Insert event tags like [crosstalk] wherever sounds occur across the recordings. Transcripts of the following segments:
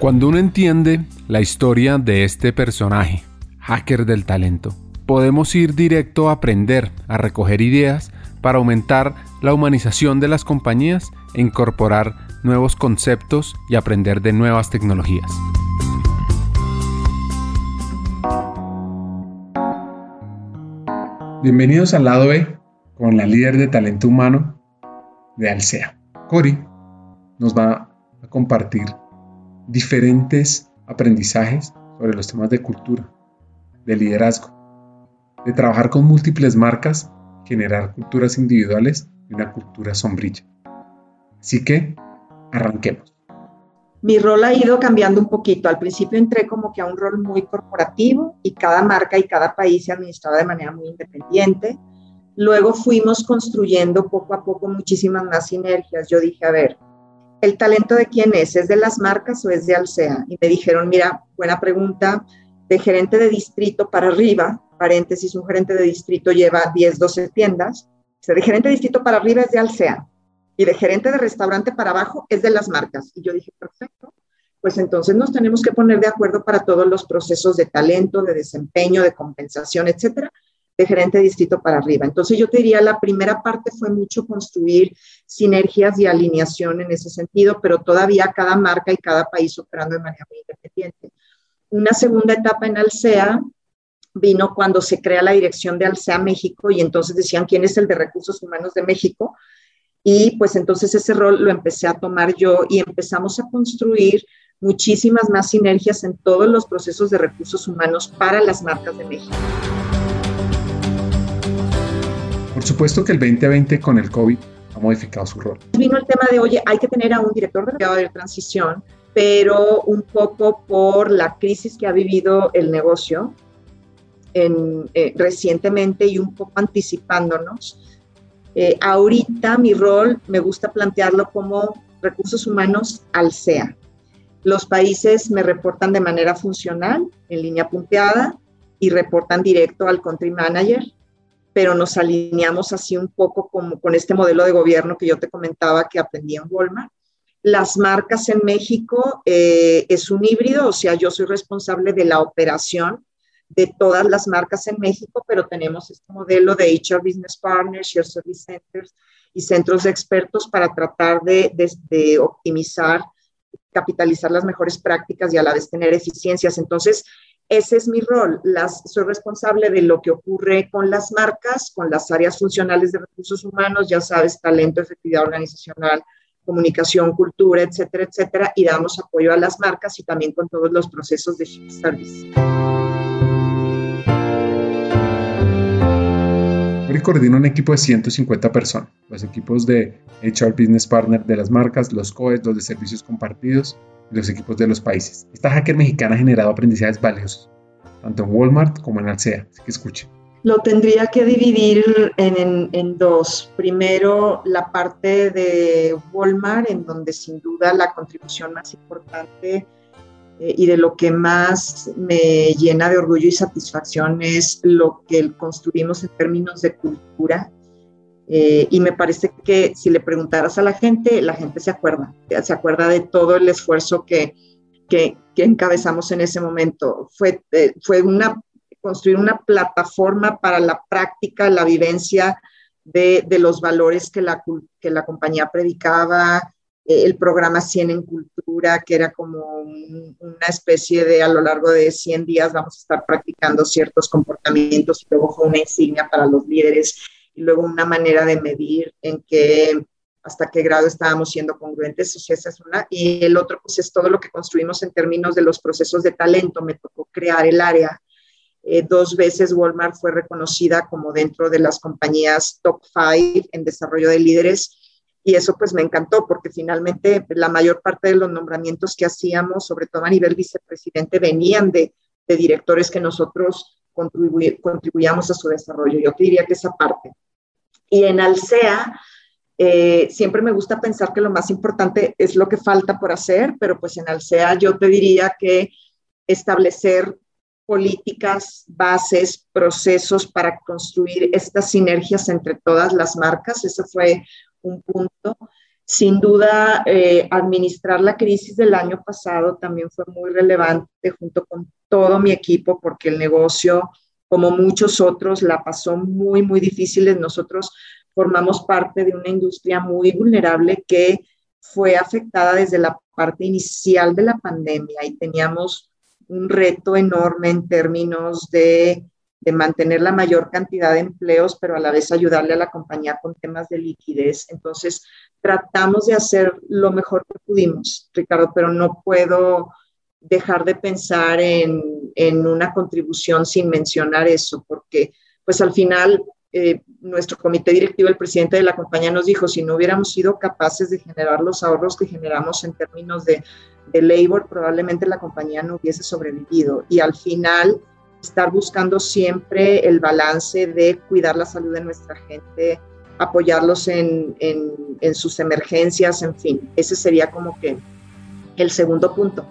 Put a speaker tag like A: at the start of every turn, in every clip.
A: Cuando uno entiende la historia de este personaje, hacker del talento, podemos ir directo a aprender, a recoger ideas para aumentar la humanización de las compañías e incorporar nuevos conceptos y aprender de nuevas tecnologías. Bienvenidos al lado B con la líder de talento humano de Alsea. Cori nos va a compartir diferentes aprendizajes sobre los temas de cultura, de liderazgo, de trabajar con múltiples marcas, generar culturas individuales y una cultura sombrilla. Así que, arranquemos.
B: Mi rol ha ido cambiando un poquito. Al principio entré como que a un rol muy corporativo y cada marca y cada país se administraba de manera muy independiente. Luego fuimos construyendo poco a poco muchísimas más sinergias. Yo dije, a ver, ¿el talento de quién es? ¿Es de las marcas o es de Alsea? Y me dijeron, mira, buena pregunta, de gerente de distrito para arriba, paréntesis, un gerente de distrito lleva 10, 12 tiendas, o sea, de gerente de distrito para arriba es de Alsea y de gerente de restaurante para abajo es de las marcas. Y yo dije, perfecto, pues entonces nos tenemos que poner de acuerdo para todos los procesos de talento, de desempeño, de compensación, etcétera, de gerente distrito para arriba. Entonces yo te diría, la primera parte fue mucho construir sinergias y alineación en ese sentido, pero todavía cada marca y cada país operando de manera muy independiente. Una segunda etapa en Alsea vino cuando se crea la dirección de Alsea México y entonces decían quién es el de recursos humanos de México. Y pues entonces ese rol lo empecé a tomar yo y empezamos a construir muchísimas más sinergias en todos los procesos de recursos humanos para las marcas de México.
A: Por supuesto que el 2020 con el COVID ha modificado su rol.
B: Vino el tema de, oye, hay que tener a un director de transición, pero un poco por la crisis que ha vivido el negocio en, eh, recientemente y un poco anticipándonos. Eh, ahorita mi rol me gusta plantearlo como recursos humanos al SEA. Los países me reportan de manera funcional, en línea punteada, y reportan directo al country manager pero nos alineamos así un poco como con este modelo de gobierno que yo te comentaba que aprendí en Walmart. Las marcas en México eh, es un híbrido, o sea, yo soy responsable de la operación de todas las marcas en México, pero tenemos este modelo de HR Business Partners, Share Service Centers y centros de expertos para tratar de, de, de optimizar, capitalizar las mejores prácticas y a la vez tener eficiencias. Entonces, ese es mi rol. Soy responsable de lo que ocurre con las marcas, con las áreas funcionales de recursos humanos, ya sabes, talento, efectividad organizacional, comunicación, cultura, etcétera, etcétera, y damos apoyo a las marcas y también con todos los procesos de service.
A: Hoy coordina un equipo de 150 personas, los equipos de HR Business Partner de las marcas, los COEs, los de servicios compartidos, los equipos de los países. Esta hacker mexicana ha generado aprendizajes valiosos, tanto en Walmart como en Alsea, así que escuche.
B: Lo tendría que dividir en, en, dos. Primero, la parte de Walmart, en donde sin duda la contribución más importante eh, y de lo que más me llena de orgullo y satisfacción es lo que construimos en términos de cultura eh, y me parece que si le preguntaras a la gente, la gente se acuerda, se acuerda de todo el esfuerzo que, que, encabezamos en ese momento. Fue, eh, fue una, construir una plataforma para la práctica, la vivencia de, de los valores que la, que la compañía predicaba, eh, el programa 100 en cultura, que era como una especie de a lo largo de 100 días vamos a estar practicando ciertos comportamientos y luego una insignia para los líderes y luego una manera de medir en qué, hasta qué grado estábamos siendo congruentes, o sea, esa es una. Y el otro, pues es todo lo que construimos en términos de los procesos de talento. Me tocó crear el área. Eh, dos veces Walmart fue reconocida como dentro de las compañías top five en desarrollo de líderes. Y eso pues me encantó porque finalmente la mayor parte de los nombramientos que hacíamos, sobre todo a nivel vicepresidente, venían de, de directores que nosotros contribuyamos a su desarrollo. Yo te diría que esa parte. Y en Alsea, eh, siempre me gusta pensar que lo más importante es lo que falta por hacer, pero pues en Alsea yo te diría que establecer políticas, bases, procesos para construir estas sinergias entre todas las marcas, ese fue un punto. Sin duda, eh, administrar la crisis del año pasado también fue muy relevante junto con todo mi equipo porque el negocio, como muchos otros, la pasó muy, muy difícil. Nosotros formamos parte de una industria muy vulnerable que fue afectada desde la parte inicial de la pandemia y teníamos un reto enorme en términos de, mantener la mayor cantidad de empleos, pero a la vez ayudarle a la compañía con temas de liquidez. Entonces, tratamos de hacer lo mejor que pudimos, Ricardo, pero no puedo dejar de pensar en, en una contribución sin mencionar eso, porque pues al final eh, nuestro comité directivo, el presidente de la compañía nos dijo, si no hubiéramos sido capaces de generar los ahorros que generamos en términos de, de labor, probablemente la compañía no hubiese sobrevivido. Y al final, estar buscando siempre el balance de cuidar la salud de nuestra gente, apoyarlos en, en, en sus emergencias, en fin, ese sería como que el segundo punto.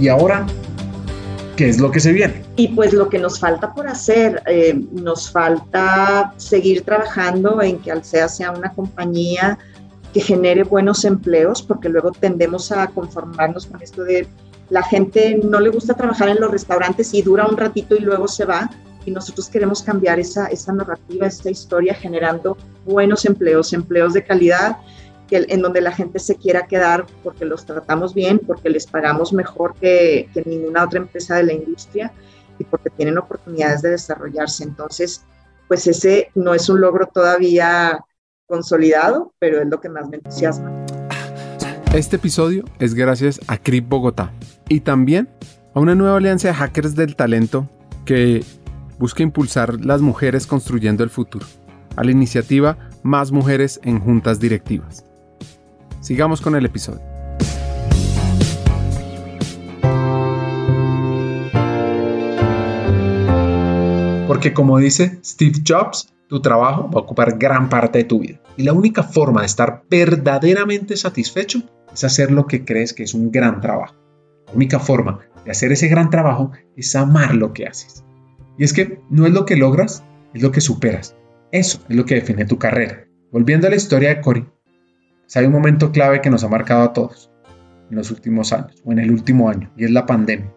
A: Y ahora ¿Qué es lo que se viene?
B: Y pues lo que nos falta por hacer, eh, nos falta seguir trabajando en que Alsea sea una compañía que genere buenos empleos, porque luego tendemos a conformarnos con esto de la gente no le gusta trabajar en los restaurantes y dura un ratito y luego se va. Y nosotros queremos cambiar esa, esa narrativa, esta historia, generando buenos empleos, empleos de calidad en donde la gente se quiera quedar porque los tratamos bien, porque les pagamos mejor que, ninguna otra empresa de la industria y porque tienen oportunidades de desarrollarse. Entonces, pues ese no es un logro todavía consolidado, pero es lo que más me entusiasma.
A: Este episodio es gracias a CRIP Bogotá y también a una nueva alianza de hackers del talento que busca impulsar las mujeres construyendo el futuro, a la iniciativa Más Mujeres en Juntas Directivas. Sigamos con el episodio. Porque como dice Steve Jobs, tu trabajo va a ocupar gran parte de tu vida. Y la única forma de estar verdaderamente satisfecho es hacer lo que crees que es un gran trabajo. La única forma de hacer ese gran trabajo es amar lo que haces. Y es que no es lo que logras, es lo que superas. Eso es lo que define tu carrera. Volviendo a la historia de Cory, hay un momento clave que nos ha marcado a todos en los últimos años o en el último año y es la pandemia.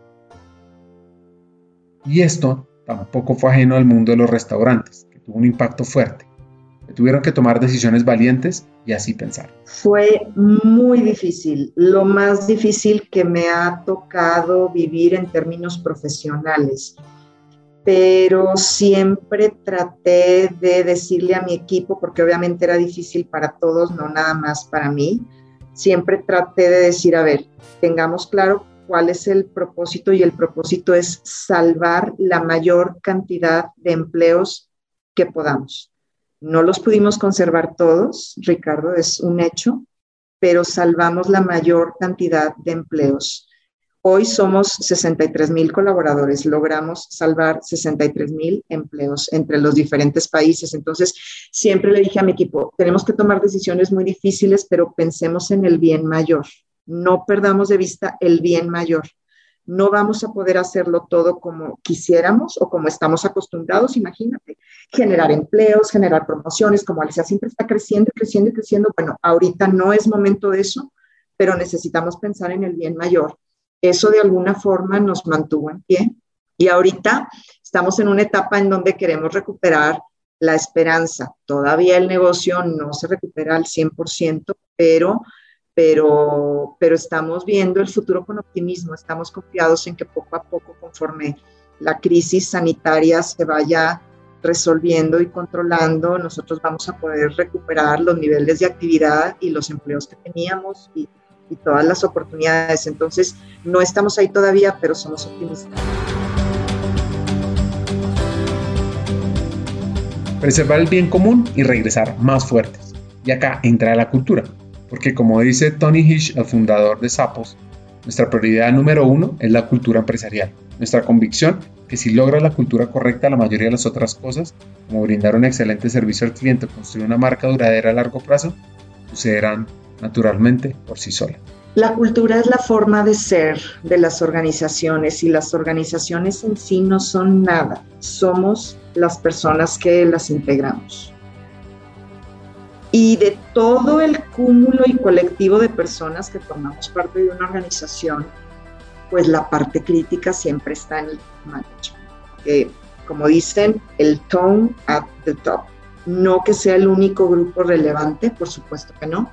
A: Y esto tampoco fue ajeno al mundo de los restaurantes, tuvo un impacto fuerte. tuvieron que tomar decisiones valientes y así pensar.
B: Fue muy difícil, lo más difícil que me ha tocado vivir en términos profesionales pero siempre traté de decirle a mi equipo, porque obviamente era difícil para todos, no nada más para mí, siempre traté de decir, a ver, tengamos claro cuál es el propósito y el propósito es salvar la mayor cantidad de empleos que podamos. No los pudimos conservar todos, Ricardo, es un hecho, pero salvamos la mayor cantidad de empleos. Hoy somos 63 mil colaboradores, logramos salvar 63 mil empleos entre los diferentes países. Entonces, siempre le dije a mi equipo, tenemos que tomar decisiones muy difíciles, pero pensemos en el bien mayor. No perdamos de vista el bien mayor. No vamos a poder hacerlo todo como quisiéramos o como estamos acostumbrados, imagínate. Generar empleos, generar promociones, como Alicia siempre está creciendo, creciendo y creciendo. Bueno, ahorita no es momento de eso, pero necesitamos pensar en el bien mayor eso de alguna forma nos mantuvo en pie. Y ahorita estamos en una etapa en donde queremos recuperar la esperanza. Todavía el negocio no se recupera al 100%, pero, pero, pero estamos viendo el futuro con optimismo. Estamos confiados en que poco a poco, conforme la crisis sanitaria se vaya resolviendo y controlando, nosotros vamos a poder recuperar los niveles de actividad y los empleos que teníamos y y todas las oportunidades. Entonces, no estamos ahí todavía, pero somos optimistas.
A: Preservar el bien común y regresar más fuertes. Y acá entra la cultura, porque como dice Tony Hish, el fundador de Sapos, nuestra prioridad número uno es la cultura empresarial. Nuestra convicción que si logra la cultura correcta, la mayoría de las otras cosas, como brindar un excelente servicio al cliente construir una marca duradera a largo plazo, sucederán naturalmente por sí sola.
B: La cultura es la forma de ser de las organizaciones y las organizaciones en sí no son nada, somos las personas que las integramos. Y de todo el cúmulo y colectivo de personas que formamos parte de una organización, pues la parte crítica siempre está en el management. como dicen, el tone at the top. No que sea el único grupo relevante, por supuesto que no,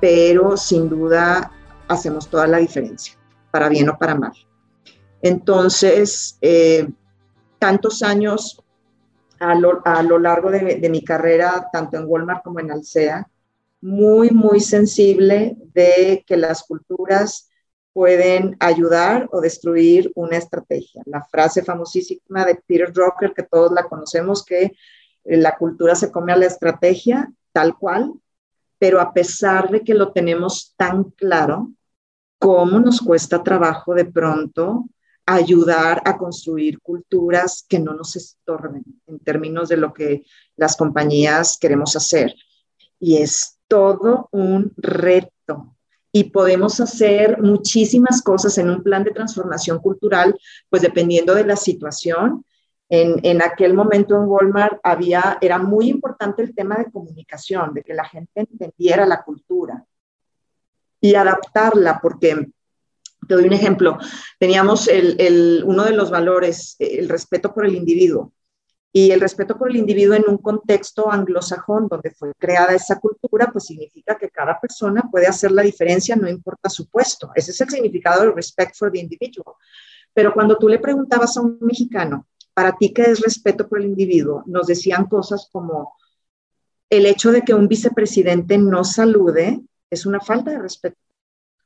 B: pero sin duda hacemos toda la diferencia, para bien o para mal. Entonces, eh, tantos años a lo, largo de, de, mi carrera, tanto en Walmart como en Alsea, muy, muy sensible de que las culturas pueden ayudar o destruir una estrategia. La frase famosísima de Peter Drucker, que todos la conocemos, que eh, la cultura se come a la estrategia, tal cual, pero a pesar de que lo tenemos tan claro, ¿cómo nos cuesta trabajo de pronto ayudar a construir culturas que no nos estorben en términos de lo que las compañías queremos hacer. Y es todo un reto. Y podemos hacer muchísimas cosas en un plan de transformación cultural, pues dependiendo de la situación. En, en aquel momento en Walmart había, era muy importante el tema de comunicación, de que la gente entendiera la cultura y adaptarla, porque te doy un ejemplo. Teníamos el, uno de los valores, el respeto por el individuo. Y el respeto por el individuo en un contexto anglosajón donde fue creada esa cultura, pues significa que cada persona puede hacer la diferencia, no importa su puesto. Ese es el significado del respect for the individual. Pero cuando tú le preguntabas a un mexicano, ¿para ti qué es respeto por el individuo? Nos decían cosas como el hecho de que un vicepresidente no salude es una falta de respeto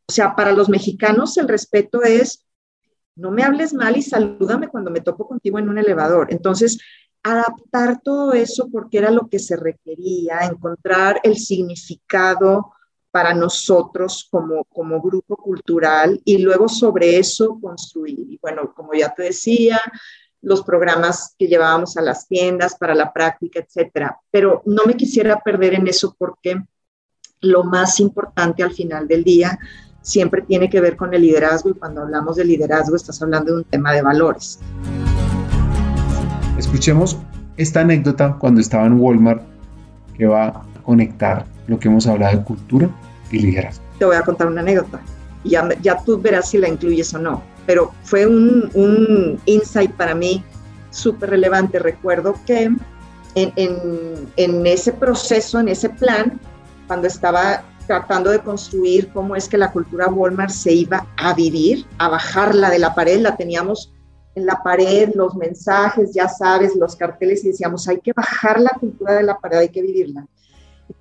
B: o sea, para los mexicanos el respeto es, no me hables mal y salúdame cuando me topo contigo en un elevador. Entonces, adaptar todo eso porque era lo que se requería, encontrar el significado para nosotros como, como grupo cultural y luego sobre eso construir. Y bueno, como ya te decía, los programas que llevábamos a las tiendas para la práctica, etcétera. Pero no me quisiera perder en eso porque lo más importante al final del día siempre tiene que ver con el liderazgo y cuando hablamos de liderazgo estás hablando de un tema de valores.
A: Escuchemos esta anécdota cuando estaba en Walmart que va a conectar lo que hemos hablado de cultura y liderazgo.
B: Te voy a contar una anécdota y ya, ya tú verás si la incluyes o no, pero fue un, un insight para mí súper relevante. Recuerdo que en, en, en ese proceso, en ese plan, cuando estaba tratando de construir cómo es que la cultura Walmart se iba a vivir, a bajarla de la pared, la teníamos en la pared, los mensajes, ya sabes, los carteles y decíamos, hay que bajar la cultura de la pared, hay que vivirla.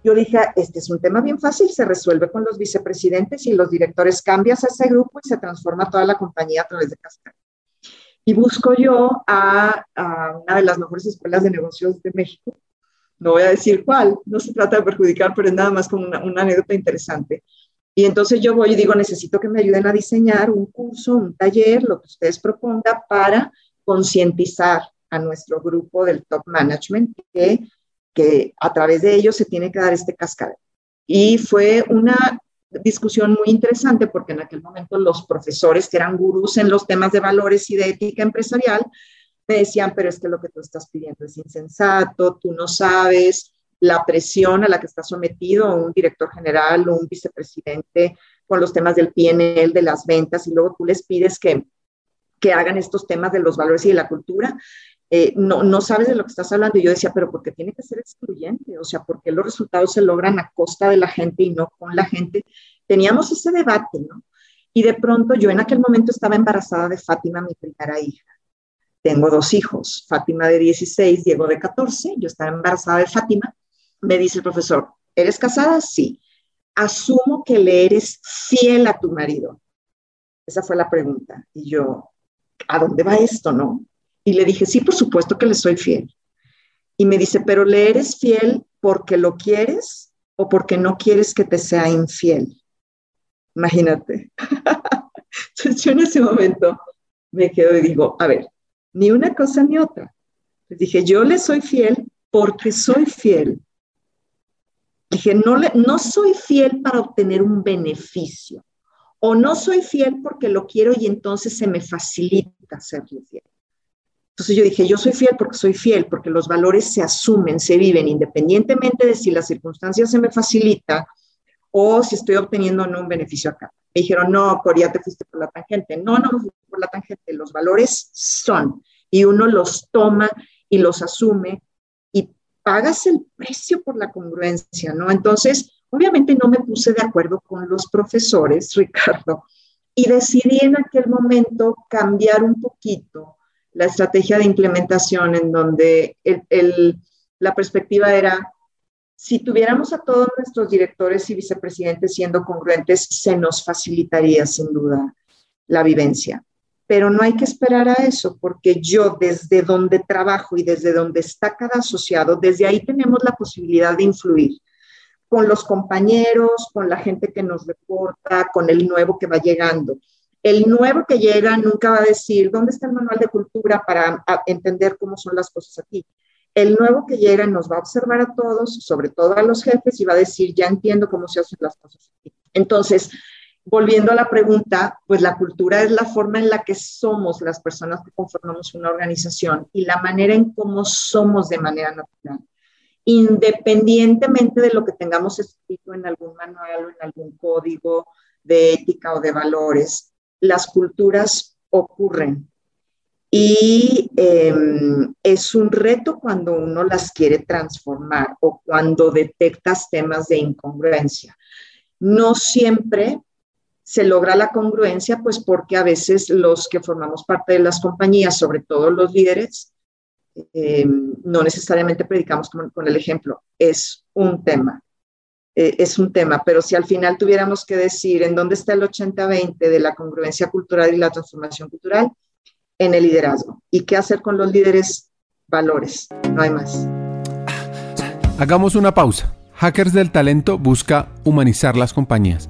B: Yo dije, este es un tema bien fácil, se resuelve con los vicepresidentes y los directores, cambias a ese grupo y se transforma toda la compañía a través de Cascada. Y busco yo a, a una de las mejores escuelas de negocios de México, no voy a decir cuál, no se trata de perjudicar, pero es nada más como una, anécdota interesante. Y entonces yo voy y digo, necesito que me ayuden a diseñar un curso, un taller, lo que ustedes propongan para concientizar a nuestro grupo del top management que, que a través de ellos se tiene que dar este cascabel. Y fue una discusión muy interesante porque en aquel momento los profesores que eran gurús en los temas de valores y de ética empresarial me decían, pero es que lo que tú estás pidiendo es insensato, tú no sabes la presión a la que está sometido un director general o un vicepresidente con los temas del PNL, de las ventas, y luego tú les pides que, que hagan estos temas de los valores y de la cultura. Eh, no, no sabes de lo que estás hablando. Y yo decía, pero ¿por qué tiene que ser excluyente? O sea, ¿por qué los resultados se logran a costa de la gente y no con la gente? Teníamos ese debate, ¿no? Y de pronto yo en aquel momento estaba embarazada de Fátima, mi primera hija. Tengo dos hijos, Fátima de 16, Diego de 14. Yo estaba embarazada de Fátima. Me dice el profesor, ¿eres casada? Sí. Asumo que le eres fiel a tu marido. Esa fue la pregunta. Y yo, ¿a dónde va esto, no? Y le dije, sí, por supuesto que le soy fiel. Y me dice, pero ¿le eres fiel porque lo quieres o porque no quieres que te sea infiel? Imagínate. [laughs] Entonces yo en ese momento me quedo y digo, a ver, ni una cosa ni otra. Les dije, yo le soy fiel porque soy fiel. Dije, no, le, no soy fiel para obtener un beneficio. O no soy fiel porque lo quiero y entonces se me facilita serle fiel. Entonces yo dije, yo soy fiel porque soy fiel, porque los valores se asumen, se viven independientemente de si las circunstancias se me facilita o si estoy obteniendo no un beneficio acá. Me dijeron, no, Corea, te fuiste por la tangente. No, no la tangente. Los valores son y uno los toma y los asume y pagas el precio por la congruencia, ¿no? Entonces, obviamente no me puse de acuerdo con los profesores, [laughs] Ricardo, y decidí en aquel momento cambiar un poquito la estrategia de implementación en donde la perspectiva era, si tuviéramos a todos nuestros directores y vicepresidentes siendo congruentes, se nos facilitaría sin duda la vivencia. Pero no hay que esperar a eso, porque yo desde donde trabajo y desde donde está cada asociado, desde ahí tenemos la posibilidad de influir con los compañeros, con la gente que nos reporta, con el nuevo que va llegando. El nuevo que llega nunca va a decir, ¿dónde está el manual de cultura para entender cómo son las cosas aquí? El nuevo que llega nos va a observar a todos, sobre todo a los jefes, y va a decir, ya entiendo cómo se hacen las cosas aquí. Entonces, volviendo a la pregunta, pues la cultura es la forma en la que somos las personas que conformamos una organización y la manera en cómo somos de manera natural. Independientemente de lo que tengamos escrito en algún manual o en algún código de ética o de valores, las culturas ocurren. Y em, es un reto cuando uno las quiere transformar o cuando detectas temas de incongruencia. No siempre se logra la congruencia, pues porque a veces los que formamos parte de las compañías, sobre todo los líderes, em, no necesariamente predicamos con el ejemplo, es un tema. Eh, es un tema, pero si al final tuviéramos que decir en dónde está el 80-20 de la congruencia cultural y la transformación cultural, en el liderazgo. ¿Y qué hacer con los líderes? Valores, no hay más.
A: Hagamos una pausa. Hackers del Talento busca humanizar las compañías,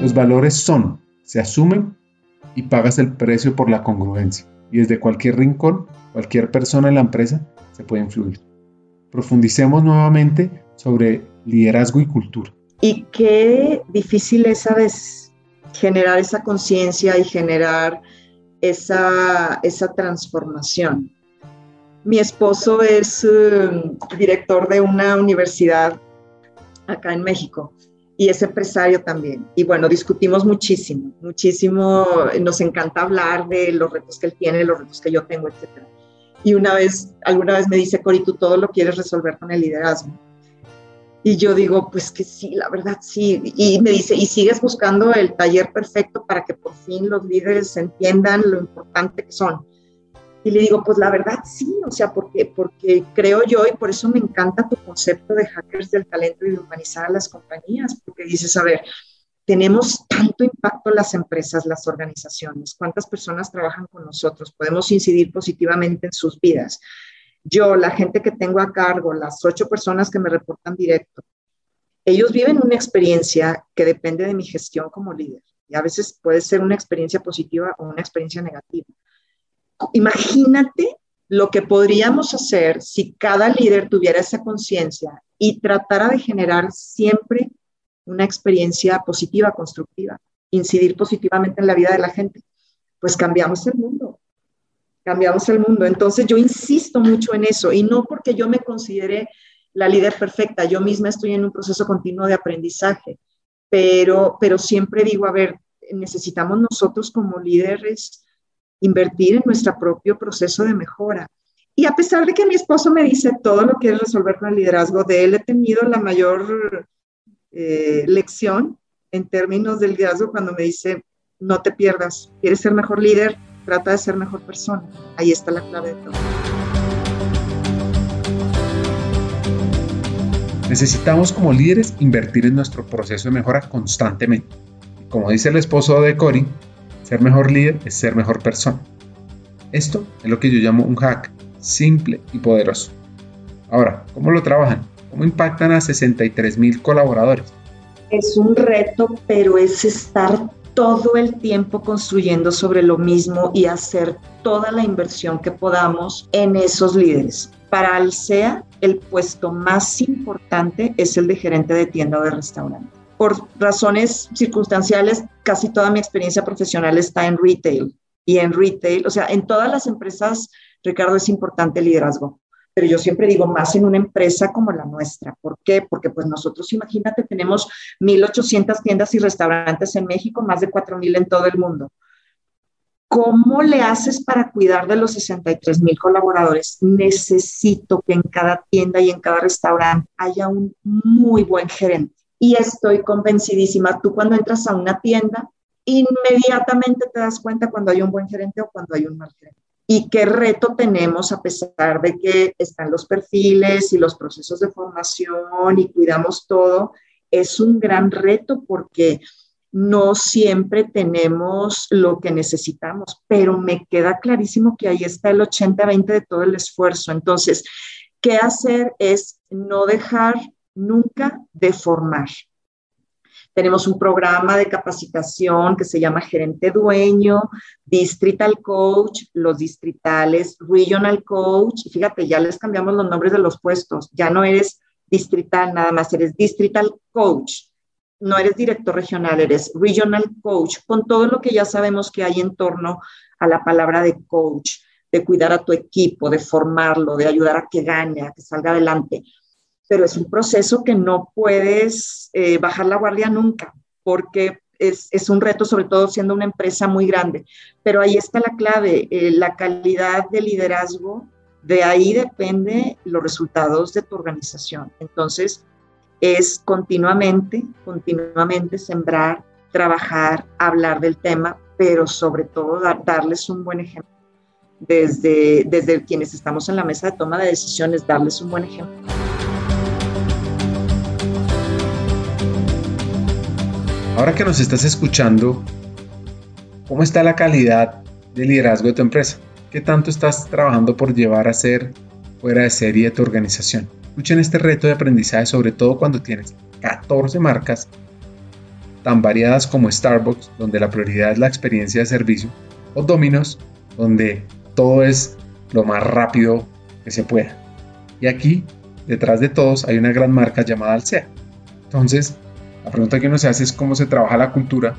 A: Los valores son, se asumen y pagas el precio por la congruencia. Y desde cualquier rincón, cualquier persona en la empresa se puede influir. Profundicemos nuevamente sobre liderazgo y cultura.
B: Y qué difícil es a veces generar esa conciencia y generar esa, esa transformación. Mi esposo es um, director de una universidad acá en México y es empresario también. Y bueno, discutimos muchísimo, muchísimo. Nos encanta hablar de los retos que él tiene, los retos que yo tengo, etcétera. Y una vez, alguna vez me dice, Cori, tú todo lo quieres resolver con el liderazgo. Y yo digo, pues que sí, la verdad sí. Y me dice, ¿y sigues buscando el taller perfecto para que por fin los líderes entiendan lo importante que son? Y le digo, pues la verdad sí, o sea, porque, porque creo yo y por eso me encanta tu concepto de hackers del talento y de humanizar a las compañías, porque dices, a ver, tenemos tanto impacto las empresas, las organizaciones, cuántas personas trabajan con nosotros, podemos incidir positivamente en sus vidas. Yo, la gente que tengo a cargo, las ocho personas que me reportan directo, ellos viven una experiencia que depende de mi gestión como líder. Y a veces puede ser una experiencia positiva o una experiencia negativa. Imagínate lo que podríamos hacer si cada líder tuviera esa conciencia y tratara de generar siempre una experiencia positiva, constructiva, incidir positivamente en la vida de la gente, pues cambiamos el mundo, cambiamos el mundo. Entonces yo insisto mucho en eso y no porque yo me considere la líder perfecta, yo misma estoy en un proceso continuo de aprendizaje, pero, pero siempre digo, a ver, necesitamos nosotros como líderes invertir en nuestro propio proceso de mejora. Y a pesar de que mi esposo me dice todo lo que es resolver con el liderazgo, de él he tenido la mayor eh, lección en términos del liderazgo cuando me dice, no te pierdas, quieres ser mejor líder, trata de ser mejor persona. Ahí está la clave de todo.
A: Necesitamos como líderes invertir en nuestro proceso de mejora constantemente. Como dice el esposo de Cory, ser mejor líder es ser mejor persona. Esto es lo que yo llamo un hack simple y poderoso. Ahora, ¿cómo lo trabajan? ¿Cómo impactan a 63 mil colaboradores?
B: Es un reto, pero es estar todo el tiempo construyendo sobre lo mismo y hacer toda la inversión que podamos en esos líderes. Para Alsea, el puesto más importante es el de gerente de tienda o de restaurante. Por razones circunstanciales, casi toda mi experiencia profesional está en retail. Y en retail, o sea, en todas las empresas, Ricardo, es importante el liderazgo pero yo siempre digo más en una empresa como la nuestra. ¿Por qué? Porque pues nosotros, imagínate, tenemos 1.800 tiendas y restaurantes en México, más de 4.000 en todo el mundo. ¿Cómo le haces para cuidar de los 63 mil colaboradores? Necesito que en cada tienda y en cada restaurante haya un muy buen gerente. Y estoy convencidísima, tú cuando entras a una tienda, inmediatamente te das cuenta cuando hay un buen gerente o cuando hay un mal gerente y qué reto tenemos a pesar de que están los perfiles y los procesos de formación y cuidamos todo. Es un gran reto porque no siempre tenemos lo que necesitamos, pero me queda clarísimo que ahí está el 80-20 de todo el esfuerzo. Entonces, ¿qué hacer es no dejar nunca de formar? Tenemos un programa de capacitación que se llama Gerente Dueño, Distrital Coach, los distritales, Regional Coach. fíjate, ya les cambiamos los nombres de los puestos. Ya no eres distrital nada más, eres Distrital Coach. No eres director regional, eres Regional Coach, con todo lo que ya sabemos que hay en torno a la palabra de coach, de cuidar a tu equipo, de formarlo, de ayudar a que gane, a que salga adelante pero es un proceso que no puedes eh, bajar la guardia nunca, porque es, un reto, sobre todo siendo una empresa muy grande. Pero ahí está la clave, eh, la calidad de liderazgo, de ahí depende los resultados de tu organización. Entonces, es continuamente, continuamente sembrar, trabajar, hablar del tema, pero sobre todo darles un buen ejemplo. Desde, desde quienes estamos en la mesa de toma de decisiones, darles un buen ejemplo.
A: Ahora que nos estás escuchando, ¿cómo está la calidad de liderazgo de tu empresa? ¿Qué tanto estás trabajando por llevar a ser fuera de serie tu organización? Escuchen este reto de aprendizaje, sobre todo cuando tienes 14 marcas tan variadas como Starbucks, donde la prioridad es la experiencia de servicio, o Domino's, donde todo es lo más rápido que se pueda. Y aquí, detrás de todos, hay una gran marca llamada Alsea. Entonces, la pregunta que uno se hace es cómo se trabaja la cultura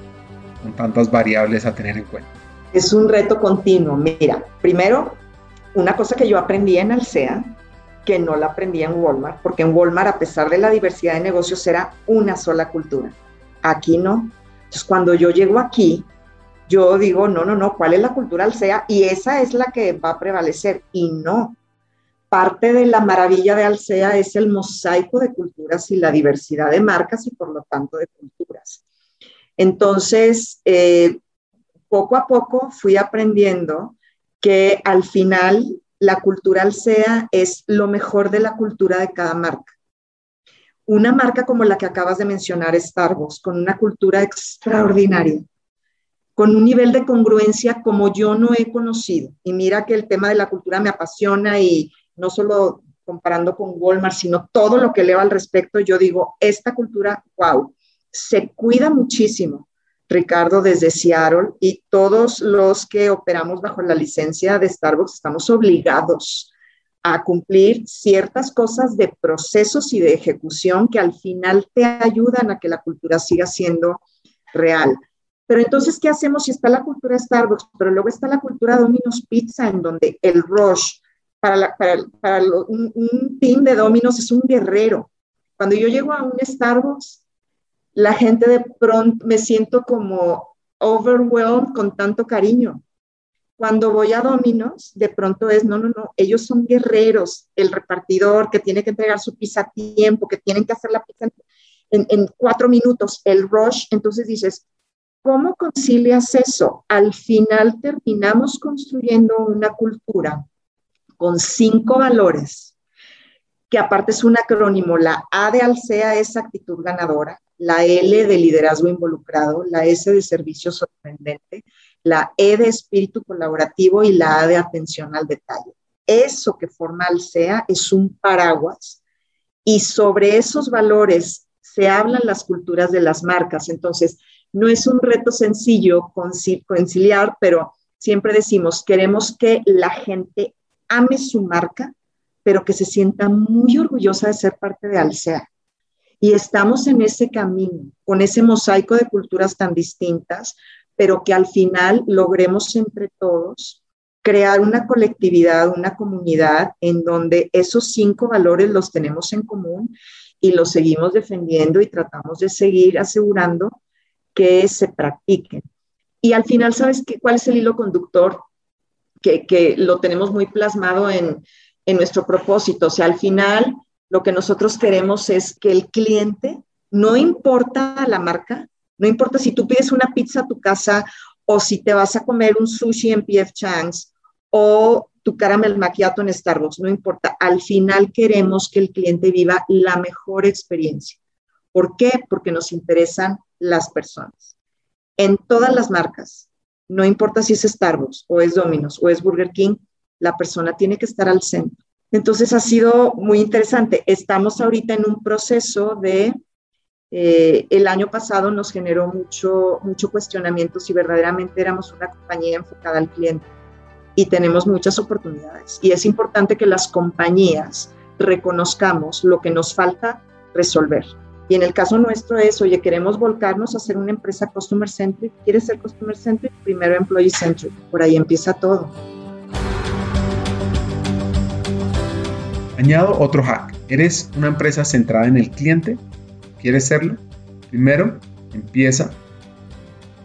A: con tantas variables a tener en cuenta.
B: Es un reto continuo. Mira, primero, una cosa que yo aprendí en Alsea, que no la aprendí en Walmart, porque en Walmart, a pesar de la diversidad de negocios, era una sola cultura. Aquí no. Entonces, cuando yo llego aquí, yo digo, no, no, no, ¿cuál es la cultura Alsea? Y esa es la que va a prevalecer. Y no, parte de la maravilla de Alsea es el mosaico de culturas y la diversidad de marcas y por lo tanto de culturas. Entonces, eh, poco a poco fui aprendiendo que al final la cultura Alsea es lo mejor de la cultura de cada marca. Una marca como la que acabas de mencionar, Starbucks, con una cultura extraordinaria, con un nivel de congruencia como yo no he conocido. Y mira que el tema de la cultura me apasiona y no solo comparando con Walmart, sino todo lo que leo al respecto, yo digo, esta cultura, wow, se cuida muchísimo, Ricardo, desde Seattle y todos los que operamos bajo la licencia de Starbucks estamos obligados a cumplir ciertas cosas de procesos y de ejecución que al final te ayudan a que la cultura siga siendo real. Pero entonces, ¿qué hacemos si está la cultura Starbucks, pero luego está la cultura Domino's Pizza, en donde el rush, para, para, un, team de dominos es un guerrero. Cuando yo llego a un Starbucks, la gente de pronto me siento como overwhelmed con tanto cariño. Cuando voy a Dominos, de pronto es, no, no, no, ellos son guerreros, el repartidor que tiene que entregar su pizza a tiempo, que tienen que hacer la pizza en, en cuatro minutos, el rush, entonces dices, ¿cómo concilias eso? Al final terminamos construyendo una cultura con cinco valores, que aparte es un acrónimo. La A de Alsea es actitud ganadora, la L de liderazgo involucrado, la S de servicio sorprendente, la E de espíritu colaborativo y la A de atención al detalle. Eso que forma Alsea es un paraguas y sobre esos valores se hablan las culturas de las marcas. Entonces, no es un reto sencillo conciliar, pero siempre decimos, queremos que la gente ame su marca, pero que se sienta muy orgullosa de ser parte de Alsea. Y estamos en ese camino, con ese mosaico de culturas tan distintas, pero que al final logremos entre todos crear una colectividad, una comunidad en donde esos cinco valores los tenemos en común y los seguimos defendiendo y tratamos de seguir asegurando que se practiquen. Y al final, ¿sabes qué, cuál es el hilo conductor? Que, lo tenemos muy plasmado en, en nuestro propósito. O sea, al final lo que nosotros queremos es que el cliente, no importa la marca, no importa si tú pides una pizza a tu casa o si te vas a comer un sushi en PF Chang's o tu caramel macchiato en Starbucks, no importa. Al final queremos que el cliente viva la mejor experiencia. ¿Por qué? Porque nos interesan las personas. En todas las marcas, no importa si es Starbucks o es Domino's o es Burger King, la persona tiene que estar al centro. Entonces ha sido muy interesante. Estamos ahorita en un proceso de, eh, el año pasado nos generó mucho, mucho cuestionamiento si verdaderamente éramos una compañía enfocada al cliente y tenemos muchas oportunidades. Y es importante que las compañías reconozcamos lo que nos falta resolver. Y en el caso nuestro es, oye, queremos volcarnos a ser una empresa customer centric. ¿Quieres ser customer centric? Primero employee centric. Por ahí empieza todo.
A: Añado otro hack. ¿Eres una empresa centrada en el cliente? ¿Quieres serlo? Primero, empieza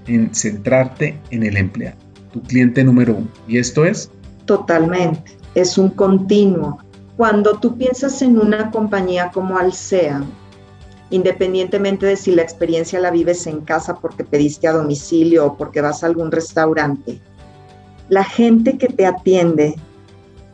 A: en centrarte en el empleado, tu cliente número uno. ¿Y esto es?
B: Totalmente. Es un continuo. Cuando tú piensas en una compañía como Alsea, independientemente de si la experiencia la vives en casa porque pediste a domicilio o porque vas a algún restaurante, la gente que te atiende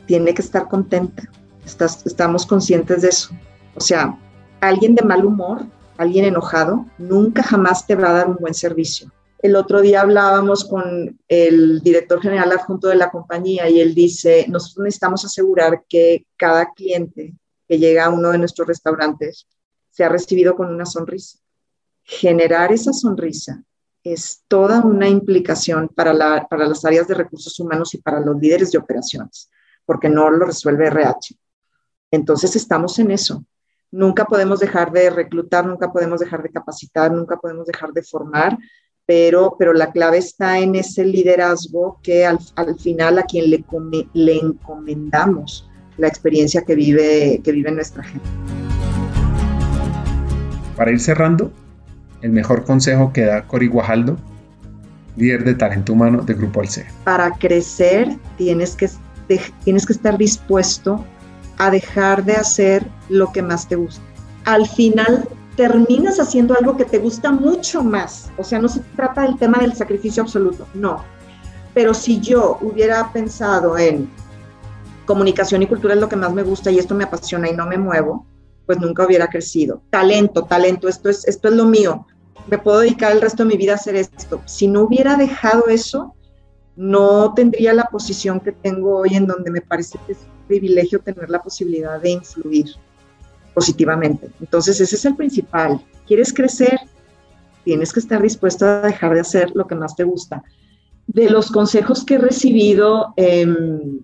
B: tiene que estar contenta. estamos conscientes de eso. O sea, alguien de mal humor, alguien enojado, nunca jamás te va a dar un buen servicio. El otro día hablábamos con el director general adjunto de la compañía y él dice, nosotros necesitamos asegurar que cada cliente que llega a uno de nuestros restaurantes se ha recibido con una sonrisa. Generar esa sonrisa es toda una implicación para, las áreas de recursos humanos y para los líderes de operaciones, porque no lo resuelve RH. Entonces estamos en eso. Nunca podemos dejar de reclutar, nunca podemos dejar de capacitar, nunca podemos dejar de formar, pero, pero la clave está en ese liderazgo que al, final a quien le, le encomendamos la experiencia que vive, que vive nuestra gente.
A: Para ir cerrando, el mejor consejo que da Cori Guajaldo, líder de talento humano de Grupo Alcea.
B: Para crecer tienes que, tienes que estar dispuesto a dejar de hacer lo que más te gusta. Al final terminas haciendo algo que te gusta mucho más. O sea, no se trata del tema del sacrificio absoluto, no. Pero si yo hubiera pensado en comunicación y cultura es lo que más me gusta y esto me apasiona y no me muevo, pues nunca hubiera crecido. Talento, talento, esto es, esto es lo mío. Me puedo dedicar el resto de mi vida a hacer esto. Si no hubiera dejado eso, no tendría la posición que tengo hoy en donde me parece que es un privilegio tener la posibilidad de influir positivamente. Entonces, ese es el principal. ¿Quieres crecer? Tienes que estar dispuesto a dejar de hacer lo que más te gusta. De los consejos que he recibido, em,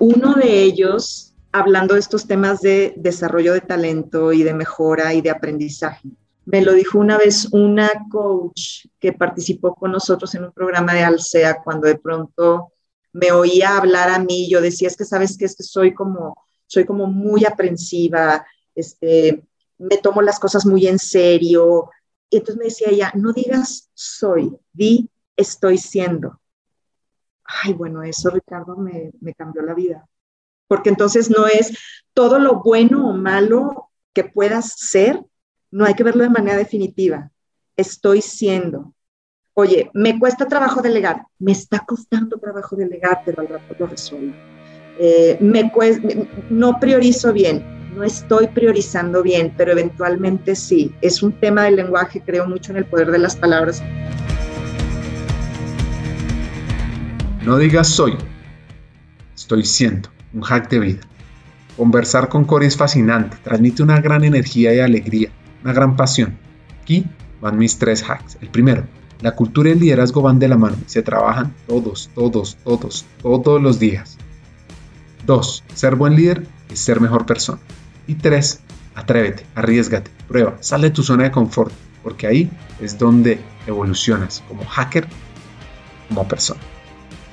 B: uno de ellos hablando de estos temas de desarrollo de talento y de mejora y de aprendizaje. Me lo dijo una vez una coach que participó con nosotros en un programa de Alsea cuando de pronto me oía hablar a mí, yo decía, es que sabes que, es que soy como, soy como muy aprensiva, este, me tomo las cosas muy en serio. Y entonces me decía ella, no digas soy, di estoy siendo. Ay, bueno, eso Ricardo me, me cambió la vida porque entonces no es todo lo bueno o malo que puedas ser, no hay que verlo de manera definitiva. Estoy siendo. Oye, me cuesta trabajo delegar, me está costando trabajo delegar, pero al rato lo resuelvo. Eh, me no priorizo bien, no estoy priorizando bien, pero eventualmente sí. Es un tema del lenguaje, creo mucho en el poder de las palabras.
A: No digas soy, estoy siendo un hack de vida. Conversar con Cory es fascinante, transmite una gran energía y alegría, una gran pasión. Aquí van mis tres hacks. El primero, la cultura y el liderazgo van de la mano y se trabajan todos, todos, todos, todos los días. 2. Ser buen líder es ser mejor persona. Y 3. Atrévete, arriesgate, prueba, sal de tu zona de confort, porque ahí es donde evolucionas como hacker, como persona.